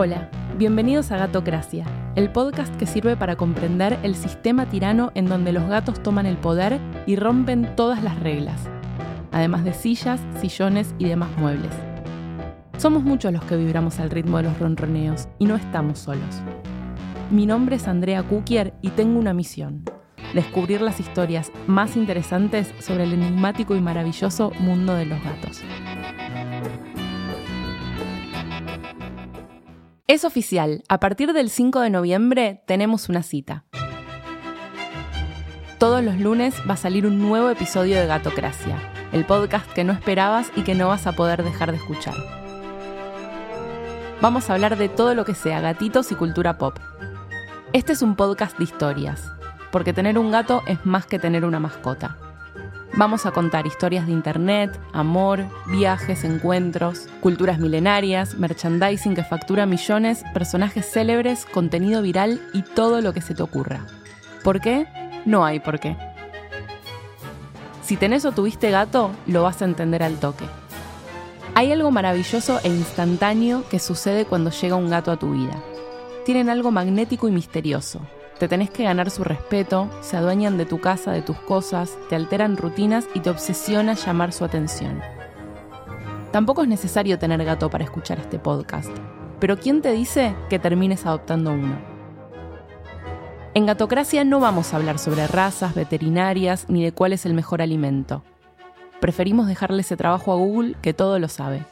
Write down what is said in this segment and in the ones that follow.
Hola, bienvenidos a Gatocracia, el podcast que sirve para comprender el sistema tirano en donde los gatos toman el poder y rompen todas las reglas, además de sillas, sillones y demás muebles. Somos muchos los que vibramos al ritmo de los ronroneos y no estamos solos. Mi nombre es Andrea Kukier y tengo una misión, descubrir las historias más interesantes sobre el enigmático y maravilloso mundo de los gatos. Es oficial, a partir del 5 de noviembre tenemos una cita. Todos los lunes va a salir un nuevo episodio de Gatocracia, el podcast que no esperabas y que no vas a poder dejar de escuchar. Vamos a hablar de todo lo que sea gatitos y cultura pop. Este es un podcast de historias, porque tener un gato es más que tener una mascota. Vamos a contar historias de internet, amor, viajes, encuentros, culturas milenarias, merchandising que factura millones, personajes célebres, contenido viral y todo lo que se te ocurra. ¿Por qué? No hay por qué. Si tenés o tuviste gato, lo vas a entender al toque. Hay algo maravilloso e instantáneo que sucede cuando llega un gato a tu vida. Tienen algo magnético y misterioso, te tenés que ganar su respeto, se adueñan de tu casa, de tus cosas, te alteran rutinas y te obsesiona llamar su atención. Tampoco es necesario tener gato para escuchar este podcast, pero ¿quién te dice que termines adoptando uno? En Gatocracia no vamos a hablar sobre razas, veterinarias ni de cuál es el mejor alimento. Preferimos dejarle ese trabajo a Google que todo lo sabe.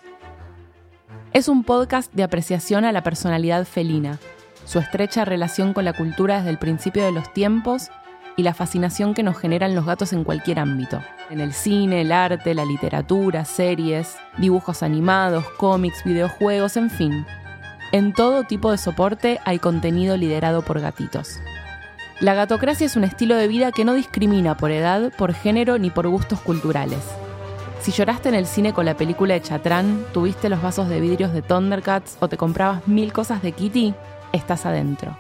Es un podcast de apreciación a la personalidad felina, su estrecha relación con la cultura desde el principio de los tiempos y la fascinación que nos generan los gatos en cualquier ámbito. En el cine, el arte, la literatura, series, dibujos animados, cómics, videojuegos, en fin. En todo tipo de soporte hay contenido liderado por gatitos. La gatocracia es un estilo de vida que no discrimina por edad, por género ni por gustos culturales. Si lloraste en el cine con la película de Chatrán, tuviste los vasos de vidrios de Thundercats o te comprabas mil cosas de Kitty, estás adentro.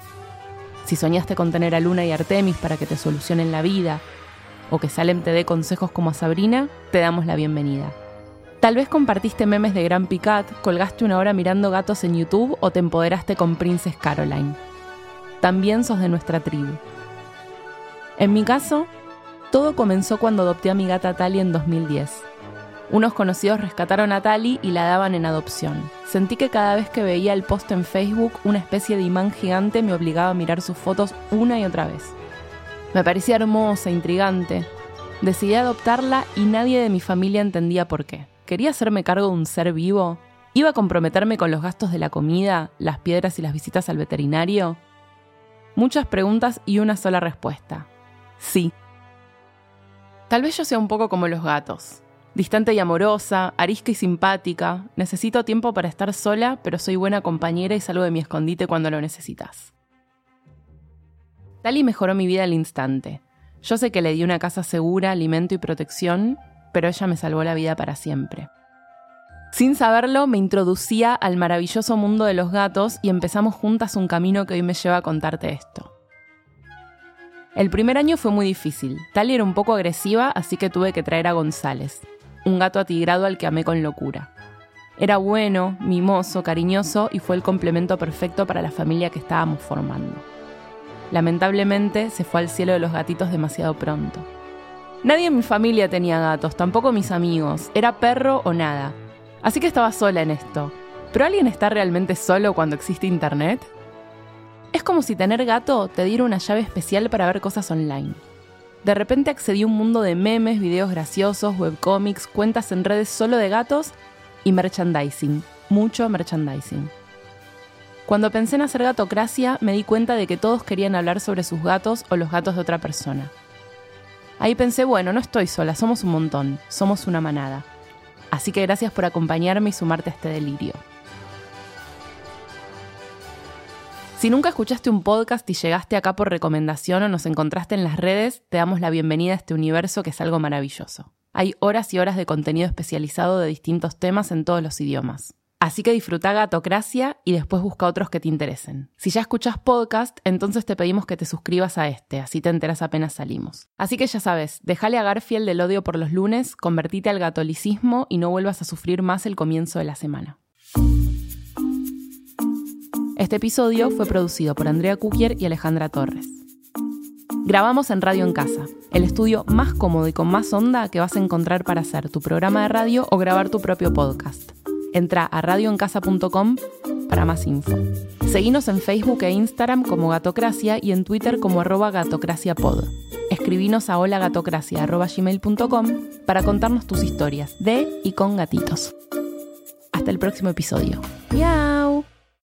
Si soñaste con tener a Luna y Artemis para que te solucionen la vida, o que Salem te dé consejos como a Sabrina, te damos la bienvenida. Tal vez compartiste memes de Gran Picat, colgaste una hora mirando gatos en YouTube o te empoderaste con Princess Caroline. También sos de nuestra tribu. En mi caso, todo comenzó cuando adopté a mi gata Tali en 2010. Unos conocidos rescataron a Tali y la daban en adopción. Sentí que cada vez que veía el post en Facebook, una especie de imán gigante me obligaba a mirar sus fotos una y otra vez. Me parecía hermosa, intrigante. Decidí adoptarla y nadie de mi familia entendía por qué. ¿Quería hacerme cargo de un ser vivo? ¿Iba a comprometerme con los gastos de la comida, las piedras y las visitas al veterinario? Muchas preguntas y una sola respuesta. Sí. Tal vez yo sea un poco como los gatos. Distante y amorosa, arisca y simpática, necesito tiempo para estar sola, pero soy buena compañera y salgo de mi escondite cuando lo necesitas. Tali mejoró mi vida al instante. Yo sé que le di una casa segura, alimento y protección, pero ella me salvó la vida para siempre. Sin saberlo, me introducía al maravilloso mundo de los gatos y empezamos juntas un camino que hoy me lleva a contarte esto. El primer año fue muy difícil. Tali era un poco agresiva, así que tuve que traer a González, un gato atigrado al que amé con locura. Era bueno, mimoso, cariñoso y fue el complemento perfecto para la familia que estábamos formando. Lamentablemente se fue al cielo de los gatitos demasiado pronto. Nadie en mi familia tenía gatos, tampoco mis amigos, era perro o nada. Así que estaba sola en esto. ¿Pero alguien está realmente solo cuando existe internet? Es como si tener gato te diera una llave especial para ver cosas online. De repente accedí a un mundo de memes, videos graciosos, webcomics, cuentas en redes solo de gatos y merchandising. Mucho merchandising. Cuando pensé en hacer gatocracia, me di cuenta de que todos querían hablar sobre sus gatos o los gatos de otra persona. Ahí pensé, bueno, no estoy sola, somos un montón, somos una manada. Así que gracias por acompañarme y sumarte a este delirio. Si nunca escuchaste un podcast y llegaste acá por recomendación o nos encontraste en las redes, te damos la bienvenida a este universo que es algo maravilloso. Hay horas y horas de contenido especializado de distintos temas en todos los idiomas. Así que disfruta Gatocracia y después busca otros que te interesen. Si ya escuchas podcast, entonces te pedimos que te suscribas a este, así te enteras apenas salimos. Así que ya sabes, déjale a Garfield el odio por los lunes, convertite al gatolicismo y no vuelvas a sufrir más el comienzo de la semana. Este episodio fue producido por Andrea Kukier y Alejandra Torres. Grabamos en Radio en Casa, el estudio más cómodo y con más onda que vas a encontrar para hacer tu programa de radio o grabar tu propio podcast. Entra a radioencasa.com para más info. Seguinos en Facebook e Instagram como Gatocracia y en Twitter como arroba gatocraciapod. Escribinos a holagatocracia.gmail.com para contarnos tus historias de y con gatitos. Hasta el próximo episodio. ¡Miau!